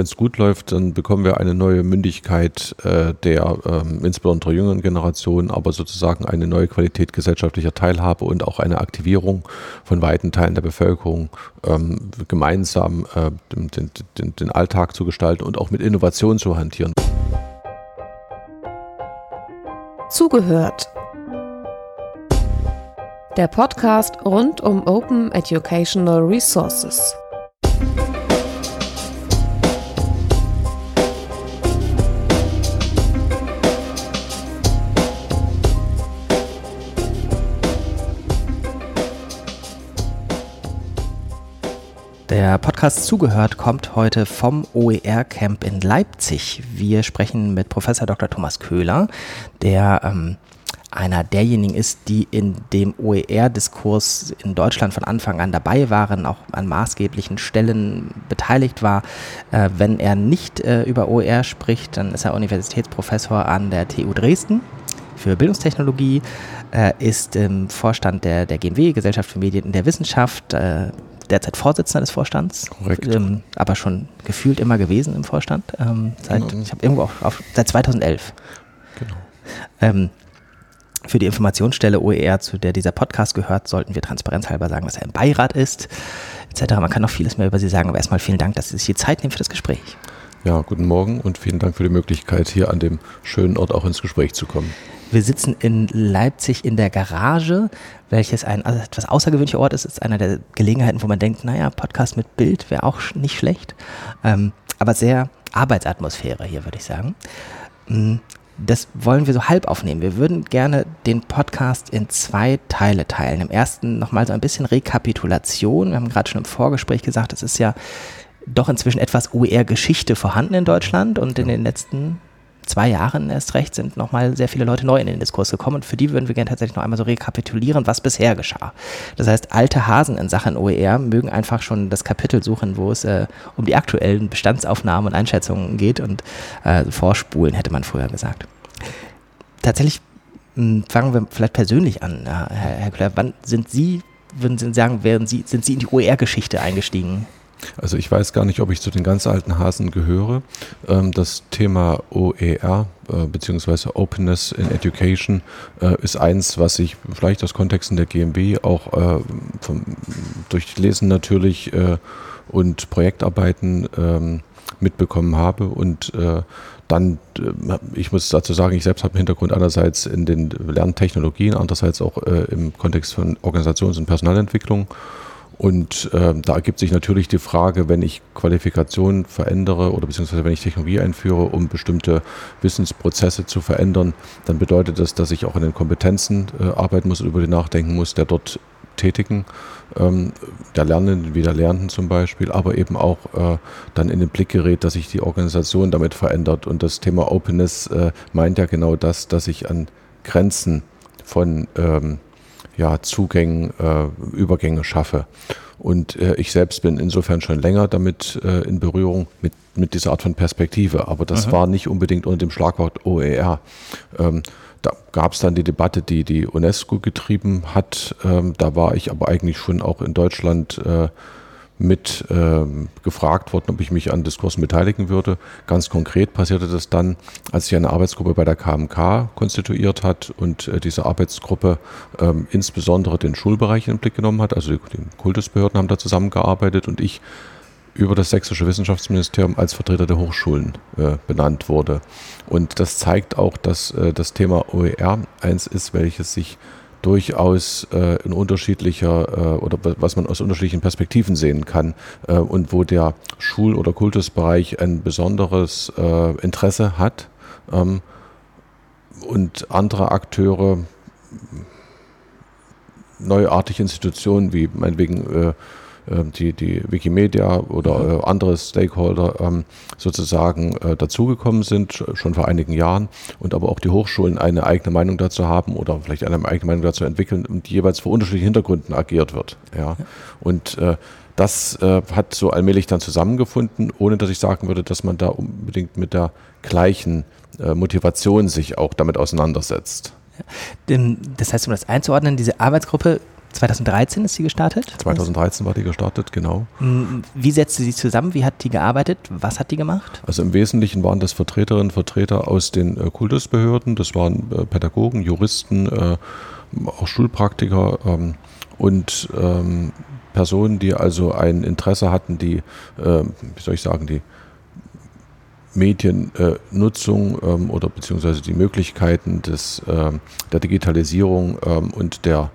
wenn es gut läuft, dann bekommen wir eine neue Mündigkeit äh, der ähm, insbesondere jüngeren Generation, aber sozusagen eine neue Qualität gesellschaftlicher Teilhabe und auch eine Aktivierung von weiten Teilen der Bevölkerung, ähm, gemeinsam äh, den, den, den Alltag zu gestalten und auch mit Innovation zu hantieren. Zugehört. Der Podcast rund um Open Educational Resources. Der Podcast Zugehört kommt heute vom OER Camp in Leipzig. Wir sprechen mit Professor Dr. Thomas Köhler, der ähm, einer derjenigen ist, die in dem OER-Diskurs in Deutschland von Anfang an dabei waren, auch an maßgeblichen Stellen beteiligt war. Äh, wenn er nicht äh, über OER spricht, dann ist er Universitätsprofessor an der TU Dresden für Bildungstechnologie, äh, ist im Vorstand der, der GNW, Gesellschaft für Medien in der Wissenschaft, äh, derzeit Vorsitzender des Vorstands, ähm, aber schon gefühlt immer gewesen im Vorstand. Ähm, seit, genau. Ich habe irgendwo auf, auf, seit 2011. Genau. Ähm, für die Informationsstelle OER, zu der dieser Podcast gehört, sollten wir transparenzhalber sagen, dass er im Beirat ist, etc. Man kann noch vieles mehr über Sie sagen, aber erstmal vielen Dank, dass Sie sich die Zeit nehmen für das Gespräch. Ja, guten Morgen und vielen Dank für die Möglichkeit, hier an dem schönen Ort auch ins Gespräch zu kommen. Wir sitzen in Leipzig in der Garage, welches ein etwas außergewöhnlicher Ort ist. Es ist einer der Gelegenheiten, wo man denkt, naja, Podcast mit Bild wäre auch nicht schlecht. Ähm, aber sehr Arbeitsatmosphäre hier, würde ich sagen. Mm, das wollen wir so halb aufnehmen. Wir würden gerne den Podcast in zwei Teile teilen. Im ersten nochmal so ein bisschen Rekapitulation. Wir haben gerade schon im Vorgespräch gesagt, es ist ja doch inzwischen etwas OER-Geschichte vorhanden in Deutschland und in den letzten zwei Jahren erst recht sind nochmal sehr viele Leute neu in den Diskurs gekommen und für die würden wir gerne tatsächlich noch einmal so rekapitulieren, was bisher geschah. Das heißt, alte Hasen in Sachen OER mögen einfach schon das Kapitel suchen, wo es äh, um die aktuellen Bestandsaufnahmen und Einschätzungen geht und äh, vorspulen, hätte man früher gesagt. Tatsächlich mh, hm, fangen wir vielleicht persönlich an, Herr, Herr Klör. Wann sind Sie, würden Sie sagen, werden Sie, sind Sie in die OER-Geschichte eingestiegen? Also ich weiß gar nicht, ob ich zu den ganz alten Hasen gehöre. Ähm, das Thema OER äh, beziehungsweise Openness in Education äh, ist eins, was ich vielleicht aus Kontexten der GmbW auch äh, durch Lesen natürlich und Projektarbeiten ähm, mitbekommen habe und dann, ich muss dazu sagen, ich selbst habe einen Hintergrund einerseits in den Lerntechnologien, andererseits auch im Kontext von Organisations- und Personalentwicklung und äh, da ergibt sich natürlich die Frage, wenn ich Qualifikation verändere oder beziehungsweise wenn ich Technologie einführe, um bestimmte Wissensprozesse zu verändern, dann bedeutet das, dass ich auch an den Kompetenzen äh, arbeiten muss und über die nachdenken muss, der dort Tätigen, ähm, der Lernenden wie der Lernenden zum Beispiel, aber eben auch äh, dann in den Blick gerät, dass sich die Organisation damit verändert. Und das Thema Openness äh, meint ja genau das, dass ich an Grenzen von ähm, ja, Zugängen, äh, Übergänge schaffe. Und äh, ich selbst bin insofern schon länger damit äh, in Berührung mit, mit dieser Art von Perspektive. Aber das Aha. war nicht unbedingt unter dem Schlagwort OER. Ähm, da gab es dann die Debatte, die die UNESCO getrieben hat. Ähm, da war ich aber eigentlich schon auch in Deutschland äh, mit ähm, gefragt worden, ob ich mich an Diskursen beteiligen würde. Ganz konkret passierte das dann, als sich eine Arbeitsgruppe bei der KMK konstituiert hat und äh, diese Arbeitsgruppe ähm, insbesondere den Schulbereich in den Blick genommen hat. Also die, die Kultusbehörden haben da zusammengearbeitet und ich über das sächsische Wissenschaftsministerium als Vertreter der Hochschulen äh, benannt wurde. Und das zeigt auch, dass äh, das Thema OER eins ist, welches sich durchaus äh, in unterschiedlicher äh, oder was man aus unterschiedlichen Perspektiven sehen kann äh, und wo der Schul- oder Kultusbereich ein besonderes äh, Interesse hat ähm, und andere Akteure neuartige Institutionen wie meinetwegen äh, die, die Wikimedia oder mhm. äh, andere Stakeholder ähm, sozusagen äh, dazugekommen sind, schon vor einigen Jahren, und aber auch die Hochschulen eine eigene Meinung dazu haben oder vielleicht eine eigene Meinung dazu entwickeln und die jeweils vor unterschiedlichen Hintergründen agiert wird. Ja. Und äh, das äh, hat so allmählich dann zusammengefunden, ohne dass ich sagen würde, dass man da unbedingt mit der gleichen äh, Motivation sich auch damit auseinandersetzt. Das heißt, um das einzuordnen, diese Arbeitsgruppe 2013 ist sie gestartet? 2013 war die gestartet, genau. Hm, wie setzte sie zusammen? Wie hat die gearbeitet? Was hat die gemacht? Also im Wesentlichen waren das Vertreterinnen und Vertreter aus den äh, Kultusbehörden. Das waren äh, Pädagogen, Juristen, äh, auch Schulpraktiker ähm, und ähm, Personen, die also ein Interesse hatten, die, äh, wie soll ich sagen, die Mediennutzung äh, ähm, oder beziehungsweise die Möglichkeiten des, äh, der Digitalisierung ähm, und der,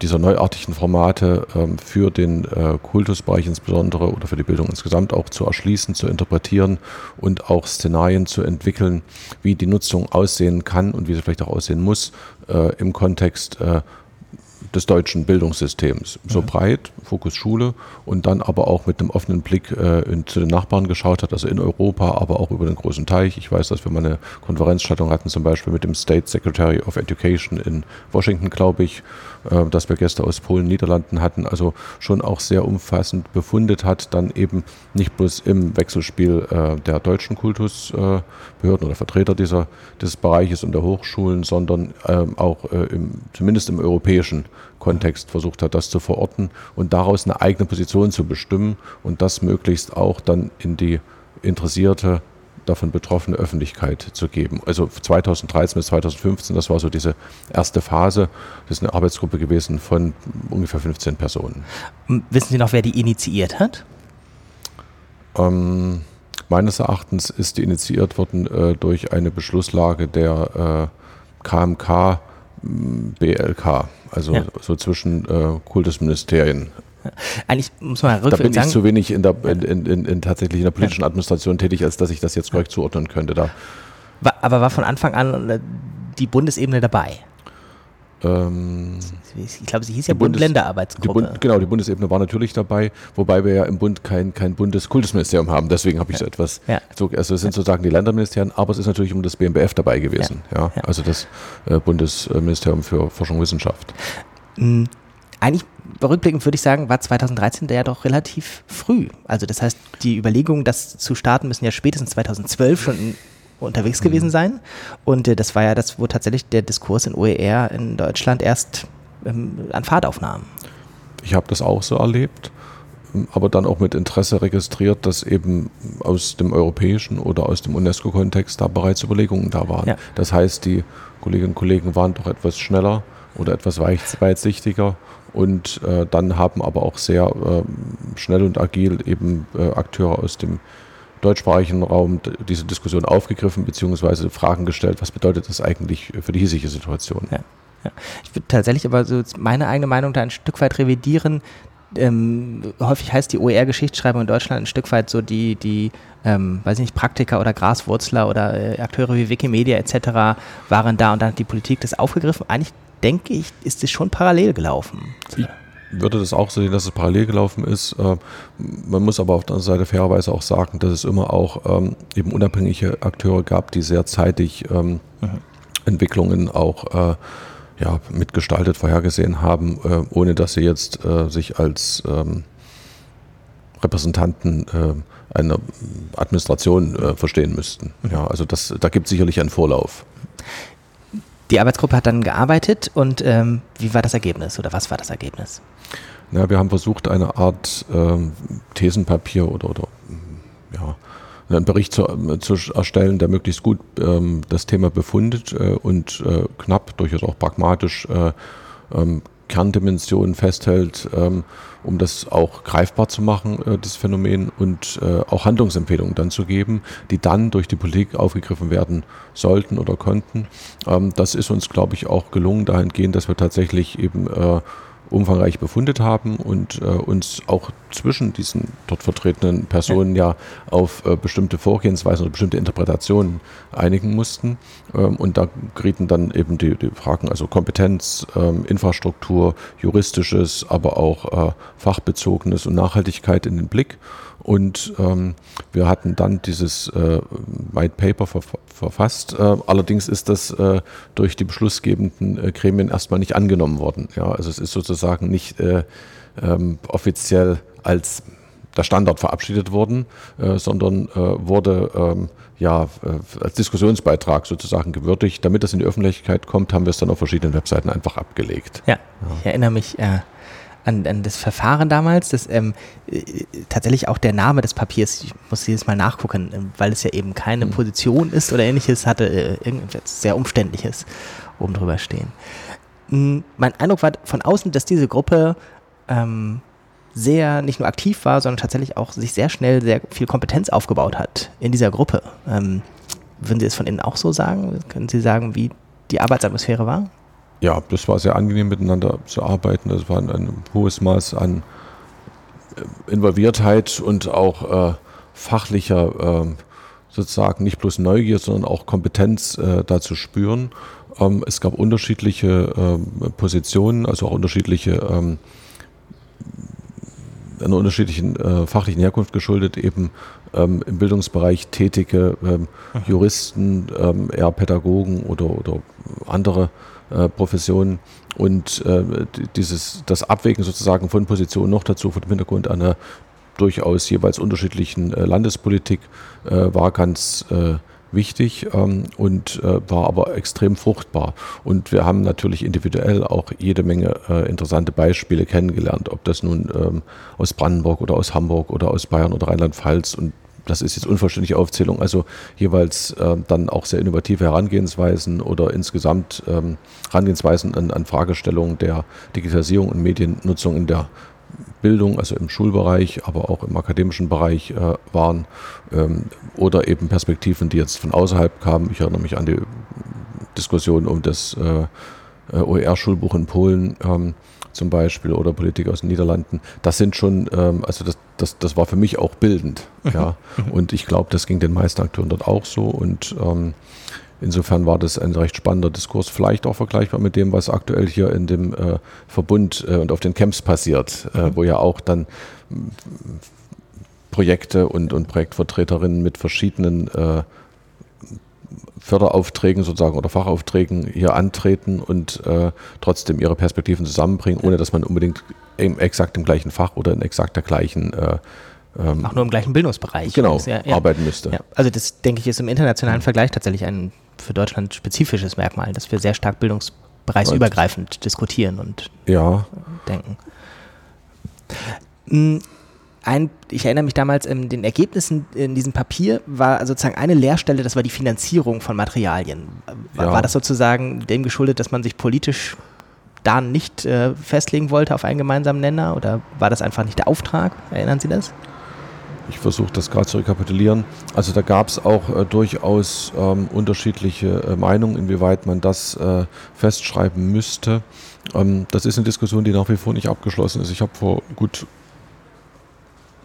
dieser neuartigen Formate ähm, für den äh, Kultusbereich insbesondere oder für die Bildung insgesamt auch zu erschließen, zu interpretieren und auch Szenarien zu entwickeln, wie die Nutzung aussehen kann und wie sie vielleicht auch aussehen muss äh, im Kontext äh, des deutschen Bildungssystems. So mhm. breit, Fokus Schule und dann aber auch mit einem offenen Blick äh, in, zu den Nachbarn geschaut hat, also in Europa, aber auch über den großen Teich. Ich weiß, dass wir mal eine Konferenzstattung hatten, zum Beispiel mit dem State Secretary of Education in Washington, glaube ich, äh, dass wir Gäste aus Polen, Niederlanden hatten, also schon auch sehr umfassend befundet hat, dann eben nicht bloß im Wechselspiel äh, der deutschen Kultusbehörden oder Vertreter dieser, des Bereiches und der Hochschulen, sondern ähm, auch äh, im, zumindest im europäischen Kontext versucht hat, das zu verorten und daraus eine eigene Position zu bestimmen und das möglichst auch dann in die interessierte davon betroffene Öffentlichkeit zu geben. Also 2013 bis 2015, das war so diese erste Phase. Das ist eine Arbeitsgruppe gewesen von ungefähr 15 Personen. Wissen Sie noch, wer die initiiert hat? Ähm, meines Erachtens ist die initiiert worden äh, durch eine Beschlusslage der äh, KMK BLK, also ja. so zwischen äh, Kultusministerien. Eigentlich muss man Da bin ich sagen, zu wenig in, der, in, in, in, tatsächlich in der politischen Administration tätig, als dass ich das jetzt korrekt zuordnen könnte. Da. War, aber war von Anfang an äh, die Bundesebene dabei? Ähm, ich glaube, sie hieß ja Bund-Länder-Arbeitsgruppe. Bund, genau, die Bundesebene war natürlich dabei, wobei wir ja im Bund kein, kein Bundeskultusministerium haben. Deswegen habe ich so etwas. Ja. So, also es sind ja. sozusagen die Länderministerien, aber es ist natürlich um das BMBF dabei gewesen. Ja. ja also das äh, Bundesministerium für Forschung und Wissenschaft. Mhm eigentlich rückblickend würde ich sagen, war 2013 ja doch relativ früh. Also das heißt, die Überlegungen, das zu starten, müssen ja spätestens 2012 schon unterwegs mhm. gewesen sein. Und äh, das war ja das, wo tatsächlich der Diskurs in OER in Deutschland erst ähm, an Fahrt aufnahm. Ich habe das auch so erlebt, aber dann auch mit Interesse registriert, dass eben aus dem europäischen oder aus dem UNESCO-Kontext da bereits Überlegungen da waren. Ja. Das heißt, die Kolleginnen und Kollegen waren doch etwas schneller oder etwas weitsichtiger und äh, dann haben aber auch sehr äh, schnell und agil eben äh, Akteure aus dem deutschsprachigen Raum diese Diskussion aufgegriffen bzw. Fragen gestellt, was bedeutet das eigentlich für die hiesige Situation. Ja, ja. Ich würde tatsächlich aber so meine eigene Meinung da ein Stück weit revidieren. Ähm, häufig heißt die OER-Geschichtsschreibung in Deutschland ein Stück weit so die, die ähm, weiß nicht, Praktiker oder Graswurzler oder äh, Akteure wie Wikimedia etc. waren da und dann hat die Politik das aufgegriffen. Eigentlich denke ich, ist es schon parallel gelaufen. Ich würde das auch sehen, dass es parallel gelaufen ist. Äh, man muss aber auf der anderen Seite fairerweise auch sagen, dass es immer auch ähm, eben unabhängige Akteure gab, die sehr zeitig ähm, mhm. Entwicklungen auch äh, ja, mitgestaltet, vorhergesehen haben, äh, ohne dass sie jetzt sich als ähm, Repräsentanten einer Administration verstehen müssten. Mhm. Ja, also das, da gibt es sicherlich einen Vorlauf. Die Arbeitsgruppe hat dann gearbeitet und ähm, wie war das Ergebnis oder was war das Ergebnis? Ja, wir haben versucht, eine Art ähm, Thesenpapier oder, oder ja, einen Bericht zu, äh, zu erstellen, der möglichst gut ähm, das Thema befundet äh, und äh, knapp, durchaus auch pragmatisch äh, ähm, Kerndimensionen festhält, ähm, um das auch greifbar zu machen, äh, das Phänomen, und äh, auch Handlungsempfehlungen dann zu geben, die dann durch die Politik aufgegriffen werden sollten oder konnten. Ähm, das ist uns, glaube ich, auch gelungen dahingehend, dass wir tatsächlich eben äh, umfangreich befundet haben und äh, uns auch zwischen diesen dort vertretenen Personen ja, auf äh, bestimmte Vorgehensweisen oder bestimmte Interpretationen einigen mussten. Ähm, und da gerieten dann eben die, die Fragen, also Kompetenz, ähm, Infrastruktur, juristisches, aber auch äh, fachbezogenes und Nachhaltigkeit in den Blick. Und ähm, wir hatten dann dieses äh, White Paper ver verfasst. Äh, allerdings ist das äh, durch die beschlussgebenden äh, Gremien erstmal nicht angenommen worden. Ja, also es ist sozusagen nicht äh, ähm, offiziell als der Standard verabschiedet worden, äh, sondern äh, wurde ähm, ja äh, als Diskussionsbeitrag sozusagen gewürdigt. Damit das in die Öffentlichkeit kommt, haben wir es dann auf verschiedenen Webseiten einfach abgelegt. Ja, ja. ich erinnere mich an, an, das Verfahren damals, das ähm, äh, tatsächlich auch der Name des Papiers, ich muss jedes Mal nachgucken, äh, weil es ja eben keine mhm. Position ist oder ähnliches, hatte irgendetwas sehr Umständliches oben drüber stehen. Hm, mein Eindruck war von außen, dass diese Gruppe ähm, sehr nicht nur aktiv war, sondern tatsächlich auch sich sehr schnell sehr viel Kompetenz aufgebaut hat in dieser Gruppe. Ähm, würden Sie es von innen auch so sagen? Können Sie sagen, wie die Arbeitsatmosphäre war? Ja, das war sehr angenehm miteinander zu arbeiten. Das war ein, ein hohes Maß an äh, Involviertheit und auch äh, fachlicher äh, sozusagen nicht bloß Neugier, sondern auch Kompetenz äh, da zu spüren. Ähm, es gab unterschiedliche ähm, Positionen, also auch unterschiedliche ähm, einer unterschiedlichen äh, fachlichen Herkunft geschuldet, eben ähm, im Bildungsbereich tätige ähm, Juristen, ähm, eher Pädagogen oder, oder andere äh, Professionen. Und äh, dieses, das Abwägen sozusagen von Positionen noch dazu vor dem Hintergrund einer durchaus jeweils unterschiedlichen äh, Landespolitik äh, war ganz äh, wichtig ähm, und äh, war aber extrem fruchtbar. Und wir haben natürlich individuell auch jede Menge äh, interessante Beispiele kennengelernt, ob das nun ähm, aus Brandenburg oder aus Hamburg oder aus Bayern oder Rheinland-Pfalz und das ist jetzt unvollständige Aufzählung, also jeweils äh, dann auch sehr innovative Herangehensweisen oder insgesamt ähm, Herangehensweisen an, an Fragestellungen der Digitalisierung und Mediennutzung in der Bildung, also im Schulbereich, aber auch im akademischen Bereich äh, waren ähm, oder eben Perspektiven, die jetzt von außerhalb kamen. Ich erinnere mich an die Diskussion um das äh, OER-Schulbuch in Polen ähm, zum Beispiel oder Politik aus den Niederlanden. Das sind schon, ähm, also das, das, das war für mich auch bildend. Mhm. Ja. Mhm. Und ich glaube, das ging den meisten Akteuren dort auch so und ähm, Insofern war das ein recht spannender Diskurs, vielleicht auch vergleichbar mit dem, was aktuell hier in dem äh, Verbund äh, und auf den Camps passiert, äh, mhm. wo ja auch dann Projekte und, und Projektvertreterinnen mit verschiedenen äh, Förderaufträgen sozusagen oder Fachaufträgen hier antreten und äh, trotzdem ihre Perspektiven zusammenbringen, ohne dass man unbedingt im exakt im gleichen Fach oder in exakt der gleichen äh, ähm, auch nur im gleichen Bildungsbereich genau, ja, ja. arbeiten müsste. Ja. Also das denke ich ist im internationalen Vergleich tatsächlich ein für Deutschland spezifisches Merkmal, dass wir sehr stark bildungsbereichsübergreifend diskutieren und ja. denken. Hm, ein, ich erinnere mich damals, in den Ergebnissen in diesem Papier war sozusagen eine Leerstelle, das war die Finanzierung von Materialien. War, ja. war das sozusagen dem geschuldet, dass man sich politisch da nicht äh, festlegen wollte auf einen gemeinsamen Nenner oder war das einfach nicht der Auftrag? Erinnern Sie das? Ich versuche das gerade zu rekapitulieren. Also da gab es auch äh, durchaus ähm, unterschiedliche äh, Meinungen, inwieweit man das äh, festschreiben müsste. Ähm, das ist eine Diskussion, die nach wie vor nicht abgeschlossen ist. Ich habe vor gut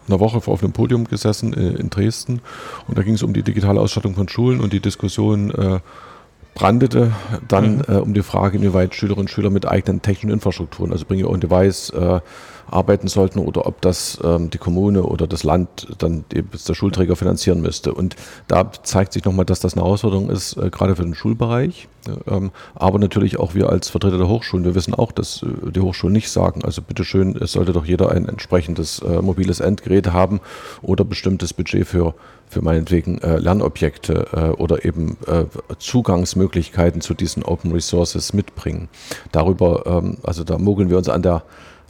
einer Woche vor auf einem Podium gesessen äh, in Dresden und da ging es um die digitale Ausstattung von Schulen und die Diskussion äh, brandete dann mhm. äh, um die Frage, inwieweit Schülerinnen und Schüler mit eigenen technischen Infrastrukturen, also Bring Your Own Device, äh, arbeiten sollten oder ob das ähm, die Kommune oder das Land dann der Schulträger finanzieren müsste. Und da zeigt sich nochmal, dass das eine Herausforderung ist, äh, gerade für den Schulbereich. Ähm, aber natürlich auch wir als Vertreter der Hochschulen, wir wissen auch, dass äh, die Hochschulen nicht sagen, also bitteschön, es sollte doch jeder ein entsprechendes äh, mobiles Endgerät haben oder bestimmtes Budget für für meinetwegen äh, Lernobjekte äh, oder eben äh, Zugangsmöglichkeiten zu diesen Open Resources mitbringen. Darüber, ähm, also da mogeln wir uns an der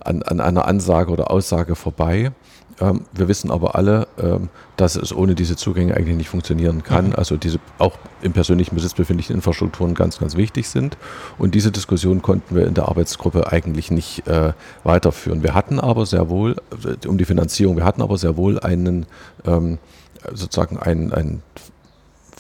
an, an einer Ansage oder Aussage vorbei. Ähm, wir wissen aber alle, ähm, dass es ohne diese Zugänge eigentlich nicht funktionieren kann. Mhm. Also diese auch im persönlichen Besitz befindlichen Infrastrukturen ganz, ganz wichtig sind. Und diese Diskussion konnten wir in der Arbeitsgruppe eigentlich nicht äh, weiterführen. Wir hatten aber sehr wohl, äh, um die Finanzierung, wir hatten aber sehr wohl einen ähm, sozusagen ein, ein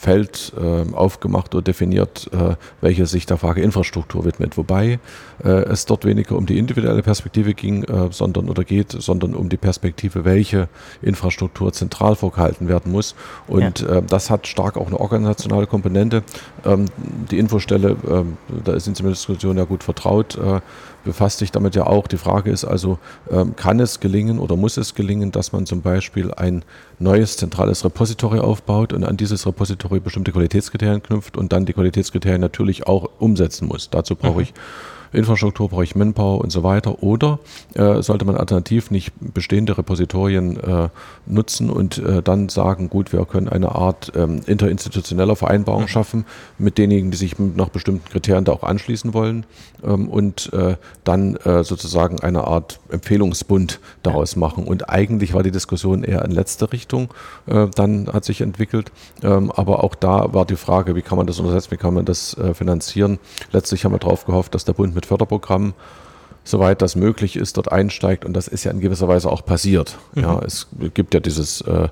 Feld äh, aufgemacht oder definiert, äh, welche sich der Frage Infrastruktur widmet. Wobei äh, es dort weniger um die individuelle Perspektive ging, äh, sondern oder geht, sondern um die Perspektive, welche Infrastruktur zentral vorgehalten werden muss. Und ja. Äh, das hat stark auch eine organisationale Komponente. Ähm, die Infostelle, ähm, da sind Sie mit der Diskussion ja gut vertraut äh, befasst sich damit ja auch. Die Frage ist also, ähm, kann es gelingen oder muss es gelingen, dass man zum Beispiel ein neues zentrales Repository aufbaut und an dieses Repository bestimmte Qualitätskriterien knüpft und dann die Qualitätskriterien natürlich auch umsetzen muss. Dazu brauche mhm. Infrastruktur, brauche ich Manpower und so weiter. Oder äh, sollte man alternativ nicht bestehende Repositorien äh, nutzen und äh, dann sagen, gut, wir können eine Art ähm, interinstitutioneller Vereinbarung mhm. schaffen mit denjenigen, die sich nach bestimmten Kriterien da auch anschließen wollen ähm, und äh, dann äh, sozusagen eine Art Empfehlungsbund daraus machen. Und eigentlich war die Diskussion eher in letzter Richtung, äh, dann hat sich entwickelt. Ähm, aber auch da war die Frage, wie kann man das untersetzen, wie kann man das finanzieren. Letztlich haben wir darauf gehofft, dass der Bund mit Förderprogrammen soweit das möglich ist, dort einsteigt. Und das ist ja in gewisser Weise auch passiert. Mhm. Ja, es gibt ja dieses äh,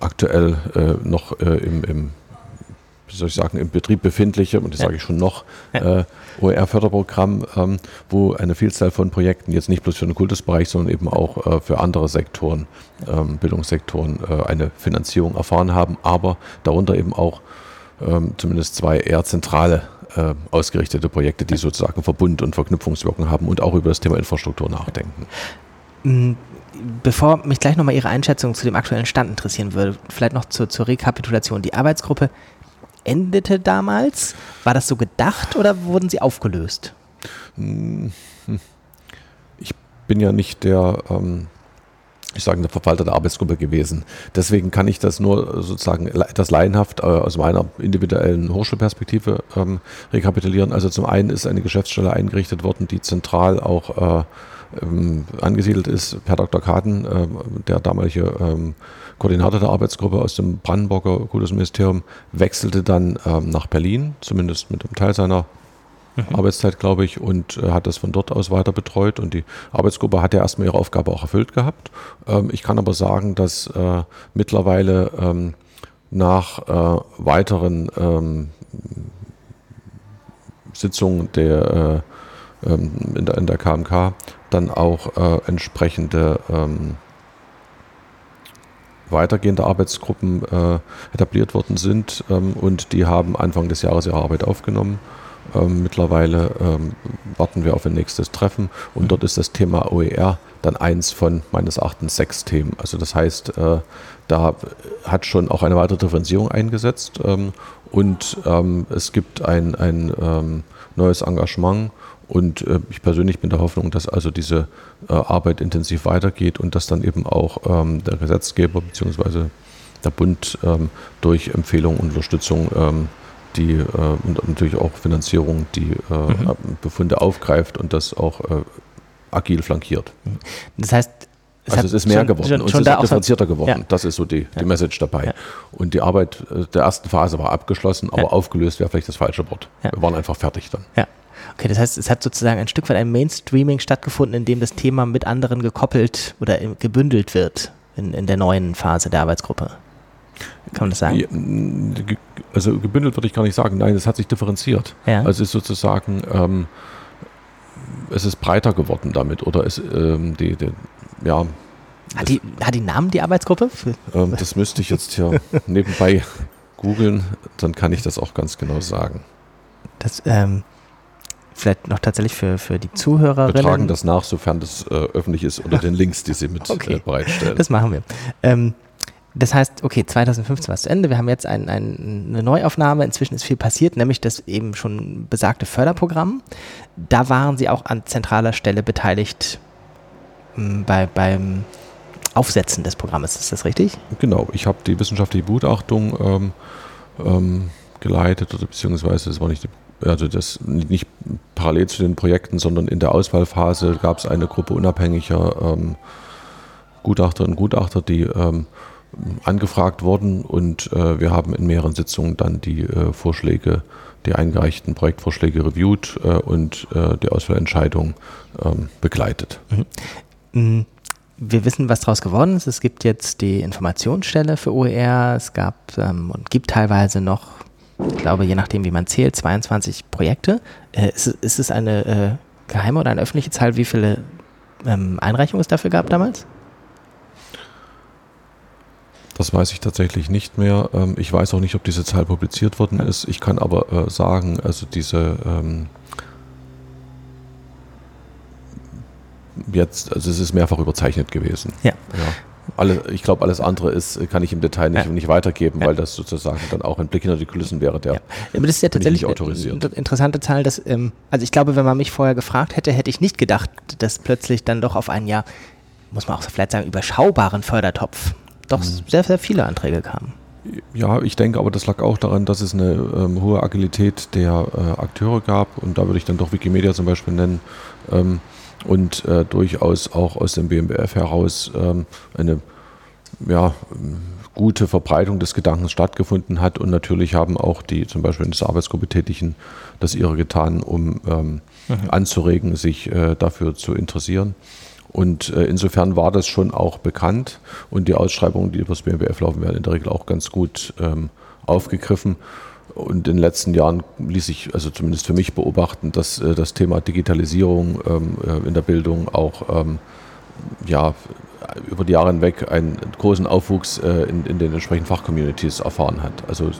aktuell äh, noch äh, im, im, wie soll ich sagen, im Betrieb befindliche, und das ja. sage ich schon noch, ja. Äh, OER-Förderprogramm, ähm, wo eine Vielzahl von Projekten jetzt nicht bloß für den Kultusbereich, sondern eben auch äh, für andere Sektoren, ähm, Bildungssektoren äh, eine Finanzierung erfahren haben, aber darunter eben auch ähm, zumindest zwei eher zentrale äh, ausgerichtete Projekte, die sozusagen Verbund- und Verknüpfungswirkung haben und auch über das Thema Infrastruktur nachdenken. Mm, bevor mich gleich nochmal Ihre Einschätzung zu dem aktuellen Stand interessieren würde, vielleicht noch zur, zur Rekapitulation. Die Arbeitsgruppe endete damals. War das so gedacht oder wurden sie aufgelöst? Hm, hm. Ich bin ja nicht der ähm, ich sage, der Verwalter der Arbeitsgruppe gewesen. Deswegen kann ich das nur sozusagen etwas laienhaft äh, aus meiner individuellen Hochschulperspektive ähm, rekapitulieren. Also zum einen ist eine Geschäftsstelle eingerichtet worden, die zentral auch äh, ähm, angesiedelt ist. Per Dr. Kaden, äh, der damalige ähm, Koordinator der Arbeitsgruppe aus dem Brandenburger Kultusministerium, wechselte dann ähm, nach Berlin, zumindest mit einem Teil seiner mhm. Arbeitszeit, glaube ich, und äh, hat das von dort aus weiter betreut. Und die Arbeitsgruppe hat ja erstmal ihre Aufgabe auch erfüllt gehabt. Ähm, ich kann aber sagen, dass äh, mittlerweile ähm, nach äh, weiteren ähm, Sitzungen der, äh, ähm, in, der, in der KMK dann auch äh, entsprechende ähm, weitergehende Arbeitsgruppen äh, etabliert worden sind ähm, und die haben Anfang des Jahres ihre Arbeit aufgenommen ähm, mittlerweile ähm, warten wir auf ein nächstes Treffen und mhm. dort ist das Thema OER dann eins von meines Erachtens sechs Themen. Also das heißt, äh, da hat schon auch eine weitere Differenzierung eingesetzt ähm, und ähm, es gibt ein, ein ähm, neues Engagement und äh, ich persönlich bin der Hoffnung, dass also diese äh, Arbeit intensiv weitergeht und dass dann eben auch ähm, der Gesetzgeber bzw. der Bund durch Empfehlung und Unterstützung die äh, und natürlich auch Finanzierung, die äh, mhm. Befunde aufgreift und das auch äh, agil flankiert. Das heißt, es also es ist mehr schon, geworden schon, und es ist differenzierter geworden. Ja. Das ist so die, die Message dabei. Ja. Und die Arbeit äh, der ersten Phase war abgeschlossen, aber ja. aufgelöst wäre vielleicht das falsche Wort. Wir waren einfach fertig dann. Ja. Okay, das heißt, es hat sozusagen ein Stück weit ein Mainstreaming stattgefunden, in dem das Thema mit anderen gekoppelt oder gebündelt wird in, in der neuen Phase der Arbeitsgruppe. Kann man das sagen? Also gebündelt würde ich gar nicht sagen. Nein, es hat sich differenziert. Ja. Also es ist sozusagen, ähm, es ist breiter geworden damit. Oder es, ähm, die, die, ja. Hat die, hat die Namen, die Arbeitsgruppe? Ähm, das müsste ich jetzt hier nebenbei googeln, dann kann ich das auch ganz genau sagen. Das, ähm, vielleicht noch tatsächlich für, für die Zuhörerinnen. Wir tragen das nach, sofern das äh, öffentlich ist, unter den Links, die Sie mit okay. äh, bereitstellen. Das machen wir. Ähm, das heißt, okay, 2015 war es zu Ende. Wir haben jetzt ein, ein, eine Neuaufnahme. Inzwischen ist viel passiert, nämlich das eben schon besagte Förderprogramm. Da waren Sie auch an zentraler Stelle beteiligt hm, bei, beim Aufsetzen des Programmes. Ist das richtig? Genau. Ich habe die wissenschaftliche Begutachtung ähm, ähm, geleitet, oder beziehungsweise es war nicht also das nicht parallel zu den Projekten, sondern in der Auswahlphase gab es eine Gruppe unabhängiger ähm, Gutachterinnen und Gutachter, die ähm, angefragt worden und äh, wir haben in mehreren Sitzungen dann die äh, Vorschläge, die eingereichten Projektvorschläge reviewt äh, und äh, die Auswahlentscheidung ähm, begleitet. Mhm. Mm, wir wissen, was daraus geworden ist. Es gibt jetzt die Informationsstelle für OER. Es gab ähm, und gibt teilweise noch, ich glaube, je nachdem, wie man zählt, 22 Projekte. Äh, ist, ist, es eine äh, geheime oder eine öffentliche Zahl, wie viele ähm, Einreichungen es dafür gab damals? Das weiß ich tatsächlich nicht mehr. Ähm, ich weiß auch nicht, ob diese Zahl publiziert worden ist. Ich kann aber äh, sagen, also diese ähm, jetzt, also es ist mehrfach überzeichnet gewesen. Ja. ja. Alle, ich glaube, alles andere ist, kann ich im Detail nicht, Ja. nicht weitergeben, Ja. weil das sozusagen dann auch ein Blick hinter die Kulissen wäre, der Ja. Aber das ist ja tatsächlich autorisiert. eine interessante Zahl, dass, ähm, also ich glaube, wenn man mich vorher gefragt hätte, hätte ich nicht gedacht, dass plötzlich dann doch auf einen ja, muss man auch vielleicht sagen, überschaubaren Fördertopf doch Mhm. sehr, sehr viele Anträge kamen. Ja, ich denke aber, das lag auch daran, dass es eine ähm, hohe Agilität der äh, Akteure gab und da würde ich dann doch Wikimedia zum Beispiel nennen ähm, und äh, durchaus auch aus dem BMBF heraus ähm, eine ja, gute Verbreitung des Gedankens stattgefunden hat und natürlich haben auch die zum Beispiel in dieser Arbeitsgruppe Tätigen das ihre getan, um ähm, anzuregen, sich äh, dafür zu interessieren. Und äh, insofern war das schon auch bekannt und die Ausschreibungen, die über das BMBF laufen, werden in der Regel auch ganz gut ähm, aufgegriffen. Und in den letzten Jahren ließ sich also zumindest für mich beobachten, dass äh, das Thema Digitalisierung ähm, äh, in der Bildung auch ähm, ja, über die Jahre hinweg einen großen Aufwuchs äh, in, in den entsprechenden Fachcommunities erfahren hat. Also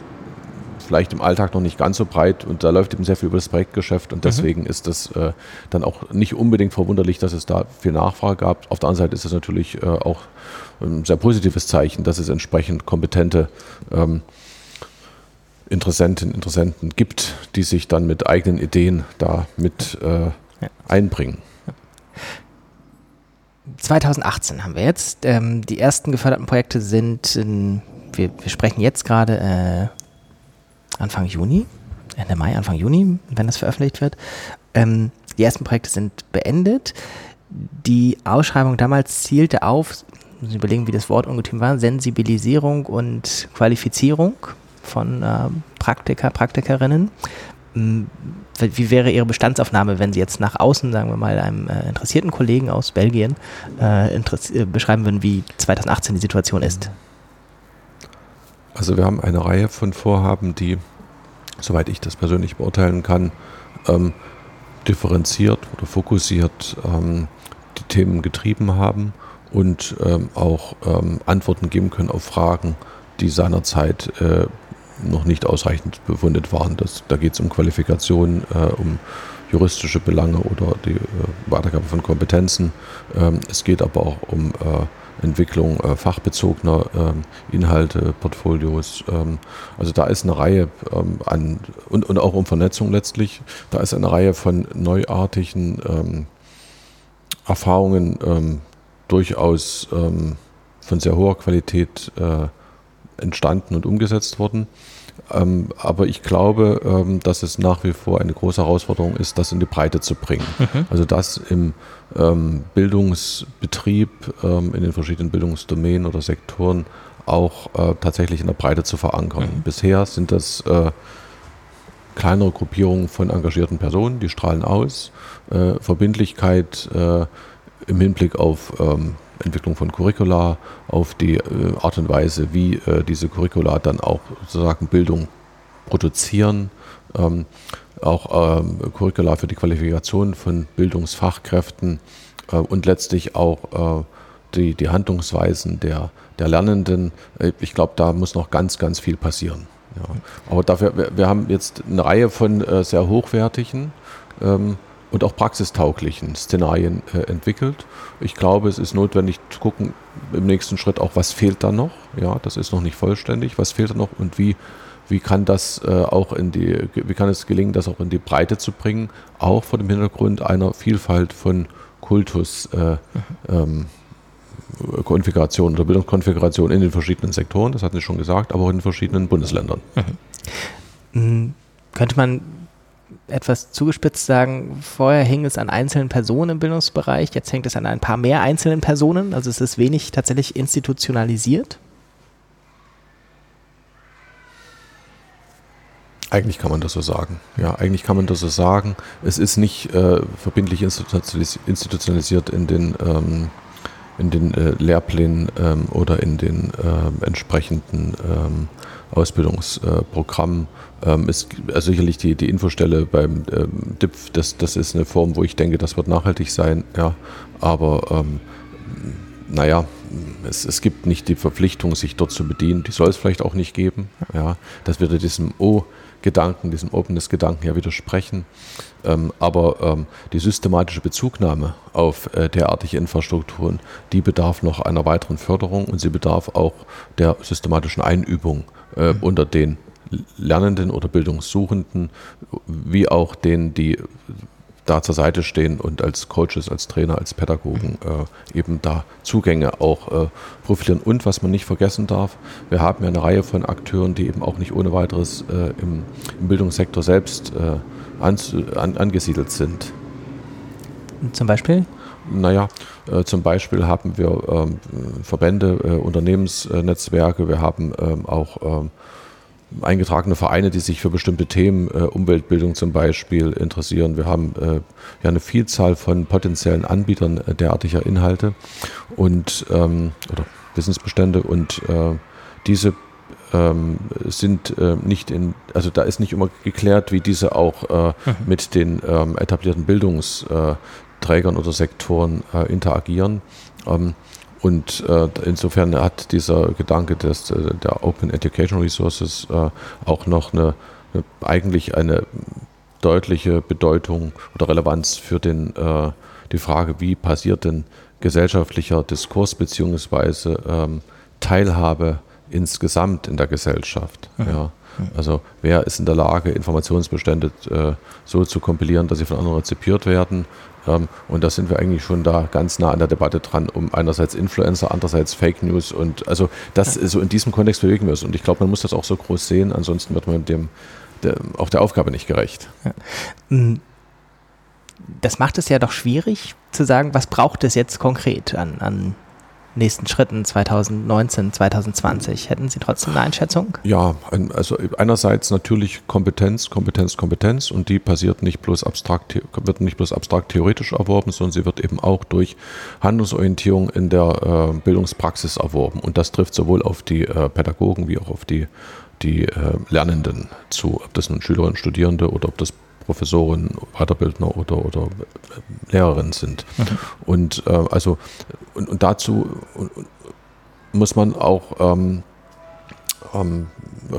vielleicht im Alltag noch nicht ganz so breit und da läuft eben sehr viel über das Projektgeschäft und deswegen ist das äh, dann auch nicht unbedingt verwunderlich, dass es da viel Nachfrage gab. Auf der anderen Seite ist es natürlich äh, auch ein sehr positives Zeichen, dass es entsprechend kompetente ähm, Interessentinnen, Interessenten gibt, die sich dann mit eigenen Ideen da mit äh, einbringen. 2018 haben wir jetzt. Ähm, die ersten geförderten Projekte sind, in, wir, wir sprechen jetzt gerade äh, Anfang Juni, Ende Mai, Anfang Juni, wenn das veröffentlicht wird. Ähm, die ersten Projekte sind beendet. Die Ausschreibung damals zielte auf, muss ich überlegen, wie das Wort ungetüm war, Sensibilisierung und Qualifizierung von äh, Praktiker, Praktikerinnen. Mm, Wie wäre Ihre Bestandsaufnahme, wenn Sie jetzt nach außen, sagen wir mal, einem äh, interessierten Kollegen aus Belgien äh, äh, beschreiben würden, wie 2018 die Situation ist? Also wir haben eine Reihe von Vorhaben, die, soweit ich das persönlich beurteilen kann, ähm, differenziert oder fokussiert ähm, die Themen getrieben haben und ähm, auch ähm, Antworten geben können auf Fragen, die seinerzeit äh, noch nicht ausreichend befundet waren. Das, da geht es um Qualifikation, äh, um juristische Belange oder die äh, Weitergabe von Kompetenzen. Ähm, es geht aber auch um äh, Entwicklung äh, fachbezogener ähm, Inhalte, Portfolios. Ähm, also da ist eine Reihe ähm, an und, und auch um Vernetzung letztlich. Da ist eine Reihe von neuartigen ähm, Erfahrungen ähm, durchaus von sehr hoher Qualität äh, entstanden und umgesetzt worden. Ähm, aber ich glaube, ähm, dass es nach wie vor eine große Herausforderung ist, das in die Breite zu bringen. Also das im ähm, Bildungsbetrieb, ähm, in den verschiedenen Bildungsdomänen oder Sektoren auch äh, tatsächlich in der Breite zu verankern. Bisher sind das äh, kleinere Gruppierungen von engagierten Personen, die strahlen aus. Äh, Verbindlichkeit äh, im Hinblick auf ähm, Entwicklung von Curricula, auf die äh, Art und Weise, wie äh, diese Curricula dann auch sozusagen Bildung produzieren, ähm, auch ähm, Curricula für die Qualifikation von Bildungsfachkräften äh, und letztlich auch äh, die, die Handlungsweisen der, der Lernenden. Äh, Ich glaube, da muss noch ganz, ganz viel passieren. Ja. Aber dafür, wir, wir haben jetzt eine Reihe von äh, sehr hochwertigen ähm, und auch praxistauglichen Szenarien äh, entwickelt. Ich glaube, es ist notwendig zu gucken im nächsten Schritt auch, was fehlt da noch. Ja, das ist noch nicht vollständig. Was fehlt da noch und wie, wie kann das äh, auch in die, wie kann es gelingen, das auch in die Breite zu bringen, auch vor dem Hintergrund einer Vielfalt von Kultus. Äh, ähm, Konfiguration oder Bildungskonfiguration in den verschiedenen Sektoren, das hatten Sie schon gesagt, aber auch in den verschiedenen Bundesländern. Mm, Könnte man etwas zugespitzt sagen, vorher hing es an einzelnen Personen im Bildungsbereich, jetzt hängt es an ein paar mehr einzelnen Personen, also es ist wenig tatsächlich institutionalisiert. Eigentlich kann man das so sagen. Ja, eigentlich kann man das so sagen. Es ist nicht äh, verbindlich institutionalis- institutionalisiert in den, ähm, in den äh, Lehrplänen ähm, oder in den ähm, entsprechenden ähm, Ausbildungsprogrammen. Ähm, es, also sicherlich die, die Infostelle beim ähm, DIPF, das, das ist eine Form, wo ich denke, das wird nachhaltig sein. Ja, aber ähm, naja, es, es gibt nicht die Verpflichtung, sich dort zu bedienen. Die soll es vielleicht auch nicht geben. Ja, das würde diesem O-Gedanken, diesem Openness-Gedanken ja widersprechen. Ähm, aber ähm, die systematische Bezugnahme auf äh, derartige Infrastrukturen, die bedarf noch einer weiteren Förderung und sie bedarf auch der systematischen Einübung äh, mhm. unter den Lernenden oder Bildungssuchenden, wie auch denen, die da zur Seite stehen und als Coaches, als Trainer, als Pädagogen äh, eben da Zugänge auch äh, profilieren. Und was man nicht vergessen darf, wir haben ja eine Reihe von Akteuren, die eben auch nicht ohne weiteres äh, im, im, Bildungssektor selbst äh, an, an, angesiedelt sind. Zum Beispiel? Naja, äh, zum Beispiel haben wir ähm, Verbände, äh, Unternehmensnetzwerke, wir haben ähm, auch ähm, eingetragene Vereine, die sich für bestimmte Themen, äh, Umweltbildung zum Beispiel, interessieren. Wir haben äh, ja eine Vielzahl von potenziellen Anbietern äh, derartiger Inhalte und ähm, oder Wissensbestände und äh, diese ähm, sind äh, nicht in, also da ist nicht immer geklärt, wie diese auch äh, mhm. mit den ähm, etablierten Bildungsträgern oder Sektoren interagieren. Und äh, insofern hat dieser Gedanke des, äh, der Open Education Resources äh, auch noch eine, eine, eigentlich eine deutliche Bedeutung oder Relevanz für den, äh, die Frage, wie passiert denn gesellschaftlicher Diskurs beziehungsweise ähm, Teilhabe insgesamt in der Gesellschaft. Mhm. Ja. Also wer ist in der Lage, Informationsbestände äh, so zu kompilieren, dass sie von anderen rezipiert werden ähm, und da sind wir eigentlich schon da ganz nah an der Debatte dran, um einerseits Influencer, andererseits Fake News und also das ja. so in diesem Kontext bewegen wir uns. Und ich glaube, man muss das auch so groß sehen, ansonsten wird man dem der, auch der Aufgabe nicht gerecht. Ja. Mm. Das macht es ja doch schwierig zu sagen, was braucht es jetzt konkret an, an nächsten Schritten 2019, 2020? Hätten Sie trotzdem eine Einschätzung? Ja, also einerseits natürlich Kompetenz, Kompetenz, Kompetenz und die passiert nicht bloß abstrakt, wird nicht bloß abstrakt theoretisch erworben, sondern sie wird eben auch durch Handlungsorientierung in der äh, Bildungspraxis erworben. Und das trifft sowohl auf die äh, Pädagogen wie auch auf die, die äh, Lernenden zu, ob das nun Schülerinnen, Studierende oder ob das Professoren, Weiterbildner oder, oder Lehrerinnen sind. Mhm. Und äh, also und, und dazu muss man auch ähm, ähm,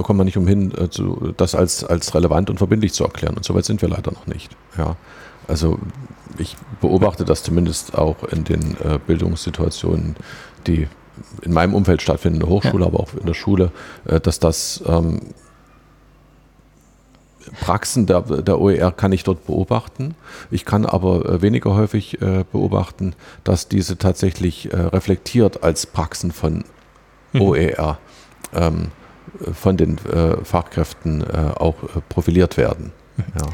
kommt man nicht umhin, äh, zu, das als, als relevant und verbindlich zu erklären. Und soweit sind wir leider noch nicht. Ja. Also ich beobachte das zumindest auch in den äh, Bildungssituationen, die in meinem Umfeld stattfinden, in der Hochschule, ja. aber auch in der Schule, äh, dass das ähm, Praxen der, der OER kann ich dort beobachten. Ich kann aber äh, weniger häufig äh, beobachten, dass diese tatsächlich äh, reflektiert als Praxen von mhm. OER ähm, von den Fachkräften auch profiliert werden. Mhm. Ja.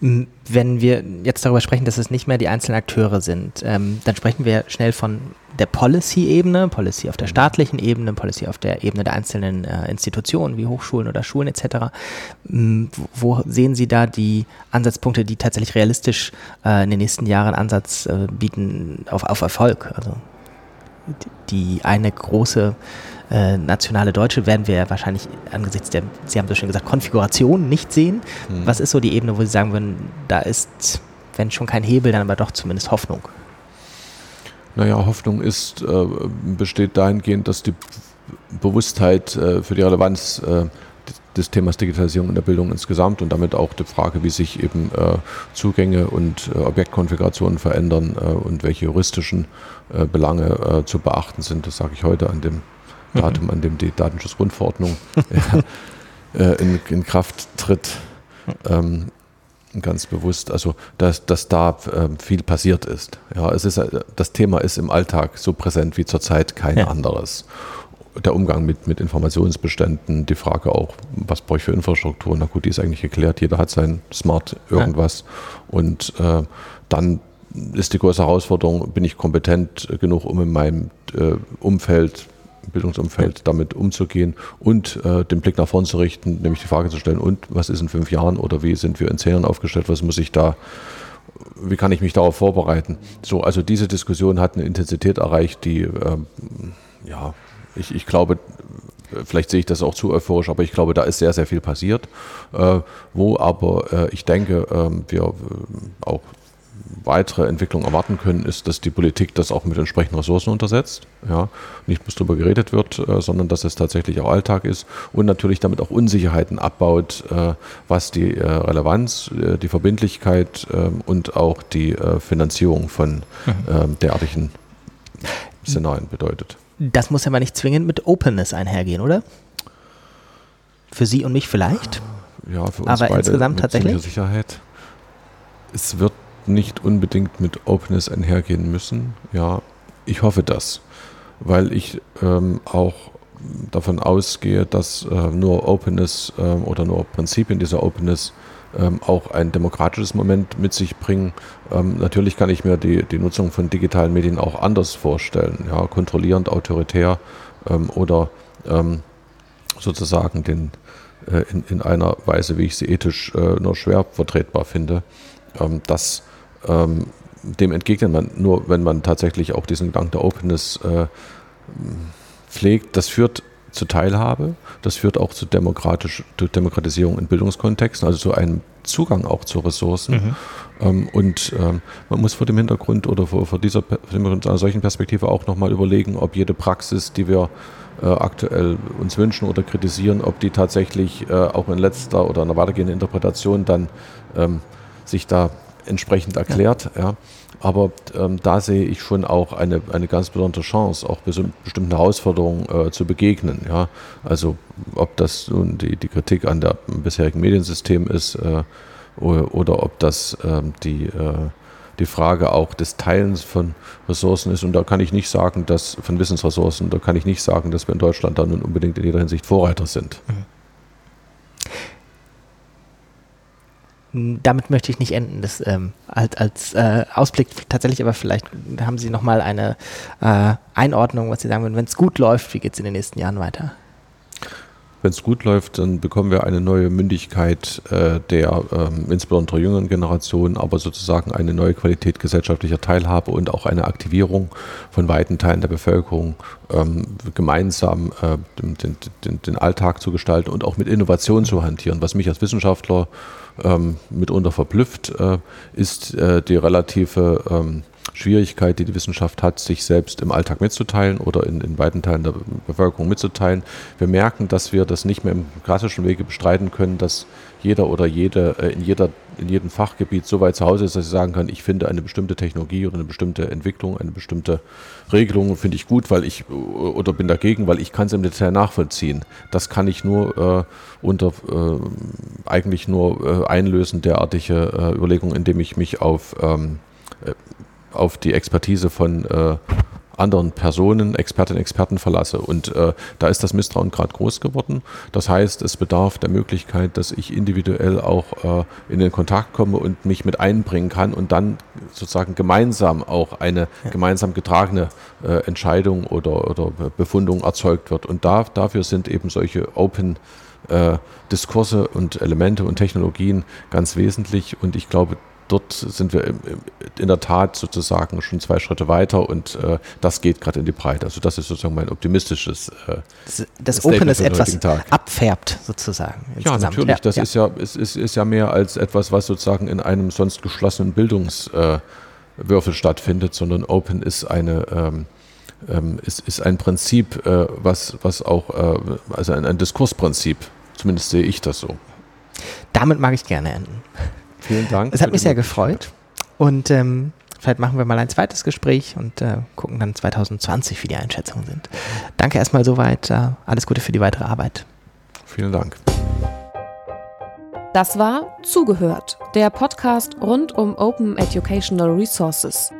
Wenn wir jetzt darüber sprechen, dass es nicht mehr die einzelnen Akteure sind, ähm, dann sprechen wir schnell von der Policy-Ebene, Policy auf der staatlichen Ebene, Policy auf der Ebene der einzelnen äh, Institutionen wie Hochschulen oder Schulen etc. Wo sehen Sie da die Ansatzpunkte, die tatsächlich realistisch äh, in den nächsten Jahren Ansatz äh, bieten auf, auf Erfolg? Also die eine große äh, nationale Deutsche werden wir wahrscheinlich angesichts der, Sie haben so schön gesagt, Konfiguration nicht sehen. Mhm. Was ist so die Ebene, wo Sie sagen würden, da ist, wenn schon kein Hebel, dann aber doch zumindest Hoffnung? Naja, Hoffnung ist, äh, besteht dahingehend, dass die Bewusstheit äh, für die Relevanz äh, des Themas Digitalisierung in der Bildung insgesamt und damit auch die Frage, wie sich eben äh, Zugänge und äh, Objektkonfigurationen verändern äh, und welche juristischen äh, Belange zu beachten sind. Das sage ich heute an dem Datum, an dem die Datenschutzgrundverordnung äh, in, in, Kraft tritt. Ähm, ganz bewusst, also dass, dass da ähm, viel passiert ist. Ja, es ist. Das Thema ist im Alltag so präsent wie zurzeit kein ja. anderes. Der Umgang mit, mit Informationsbeständen, die Frage auch, was brauche ich für Infrastruktur? Na gut, die ist eigentlich geklärt. Jeder hat sein Smart irgendwas. Ja. Und äh, dann ist die große Herausforderung, bin ich kompetent genug, um in meinem äh, Umfeld Bildungsumfeld damit umzugehen und äh, den Blick nach vorn zu richten, nämlich die Frage zu stellen, und was ist in fünf Jahren oder wie sind wir in zehn Jahren aufgestellt, was muss ich da, wie kann ich mich darauf vorbereiten? So, also diese Diskussion hat eine Intensität erreicht, die, ähm, ja, ich, ich glaube, vielleicht sehe ich das auch zu euphorisch, aber ich glaube, da ist sehr, sehr viel passiert, äh, wo aber äh, ich denke, ähm, wir äh, auch weitere Entwicklung erwarten können, ist, dass die Politik das auch mit entsprechenden Ressourcen untersetzt. Ja, nicht bloß darüber geredet wird, äh, sondern dass es tatsächlich auch Alltag ist und natürlich damit auch Unsicherheiten abbaut, äh, was die äh, Relevanz, die Verbindlichkeit ähm, und auch die Finanzierung von mhm. Ähm, derartigen Szenarien bedeutet. Das muss ja mal nicht zwingend mit Openness einhergehen, oder? Für Sie und mich vielleicht? Ja, für uns Aber beide insgesamt mit tatsächlich? Sicherheit. Es wird nicht unbedingt mit Openness einhergehen müssen. Ja, ich hoffe das, weil ich ähm, auch davon ausgehe, dass äh, nur Openness äh, oder nur Prinzipien dieser Openness ähm, auch ein demokratisches Moment mit sich bringen. Ähm, natürlich kann ich mir die, die Nutzung von digitalen Medien auch anders vorstellen, ja, kontrollierend, autoritär ähm, oder ähm, sozusagen den, äh, in, in einer Weise, wie ich sie ethisch äh, nur schwer vertretbar finde. Ähm, das ähm, dem entgegnet man nur, wenn man tatsächlich auch diesen Gedanken der Openness äh, pflegt. Das führt zu Teilhabe, das führt auch zu demokratisch, Demokratisierung in Bildungskontexten, also zu einem Zugang auch zu Ressourcen. Mhm. Ähm, und ähm, man muss vor dem Hintergrund oder vor, vor dieser vor einer solchen Perspektive auch nochmal überlegen, ob jede Praxis, die wir äh, aktuell uns wünschen oder kritisieren, ob die tatsächlich äh, auch in letzter oder einer weitergehenden Interpretation dann ähm, sich da entsprechend erklärt. Ja. ja. Aber ähm, da sehe ich schon auch eine, eine ganz besondere Chance, auch bestimmten Herausforderungen äh, zu begegnen. Ja. Also ob das nun die, die Kritik an der bisherigen Mediensystem ist äh, oder, oder, ob das ähm, die, äh, die Frage auch des Teilens von Ressourcen ist. Und da kann ich nicht sagen, dass von Wissensressourcen, da kann ich nicht sagen, dass wir in Deutschland da nun unbedingt in jeder Hinsicht Vorreiter sind. Damit möchte ich nicht enden. Das ähm, als, als äh, Ausblick tatsächlich, aber vielleicht haben Sie noch mal eine äh, Einordnung, was Sie sagen würden, wenn es gut läuft, wie geht es in den nächsten Jahren weiter? Wenn es gut läuft, dann bekommen wir eine neue Mündigkeit äh, der ähm, insbesondere jüngeren Generation, aber sozusagen eine neue Qualität gesellschaftlicher Teilhabe und auch eine Aktivierung von weiten Teilen der Bevölkerung, ähm, gemeinsam äh, den, den, den, Alltag zu gestalten und auch mit Innovation zu hantieren, was mich als Wissenschaftler ähm, mitunter verblüfft, äh, ist äh, die relative ähm, Schwierigkeit, die die Wissenschaft hat, sich selbst im Alltag mitzuteilen oder in, in weiten Teilen der Bevölkerung mitzuteilen. Wir merken, dass wir das nicht mehr im klassischen Wege bestreiten können, dass jeder oder jede äh, in, jeder, in jedem Fachgebiet so weit zu Hause ist, dass ich sagen kann, ich finde eine bestimmte Technologie oder eine bestimmte Entwicklung, eine bestimmte Regelung finde ich gut, weil ich oder bin dagegen, weil ich kann es im Detail nachvollziehen. Das kann ich nur äh, unter äh, eigentlich nur äh, einlösen derartige äh, Überlegungen, indem ich mich auf ähm, äh, auf die Expertise von äh, anderen Personen, Expertinnen und Experten verlasse. Und äh, da ist das Misstrauen gerade groß geworden. Das heißt, es bedarf der Möglichkeit, dass ich individuell auch äh, in den Kontakt komme und mich mit einbringen kann und dann sozusagen gemeinsam auch eine ja. gemeinsam getragene äh, Entscheidung oder, oder Befundung erzeugt wird. Und da, dafür sind eben solche Open äh, Diskurse und Elemente und Technologien ganz wesentlich. Und ich glaube, dort sind wir in der Tat sozusagen schon zwei Schritte weiter und äh, das geht gerade in die Breite. Also das ist sozusagen mein optimistisches äh, Das, das Open ist etwas abfärbt sozusagen. Ja, natürlich. Das ja. ist ja es ist, ist ja mehr als etwas, was sozusagen in einem sonst geschlossenen Bildungswürfel äh, stattfindet, sondern Open ist eine ähm, ähm, ist, ist ein Prinzip, äh, was, was auch, äh, also ein, ein Diskursprinzip, zumindest sehe ich das so. Damit mag ich gerne enden. Vielen Dank. Es hat mich sehr gefreut. Und ähm, vielleicht machen wir mal ein zweites Gespräch und äh, gucken dann 2020, wie die Einschätzungen sind. Danke erstmal soweit. Äh, alles Gute für die weitere Arbeit. Vielen Dank. Das war Zugehört, der Podcast rund um Open Educational Resources.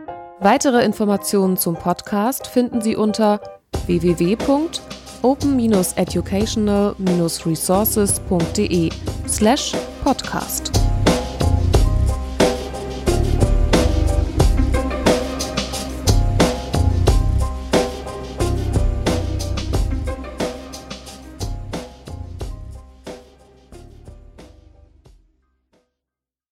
Weitere Informationen zum Podcast finden Sie unter www.open-educational-resources.de slash podcast.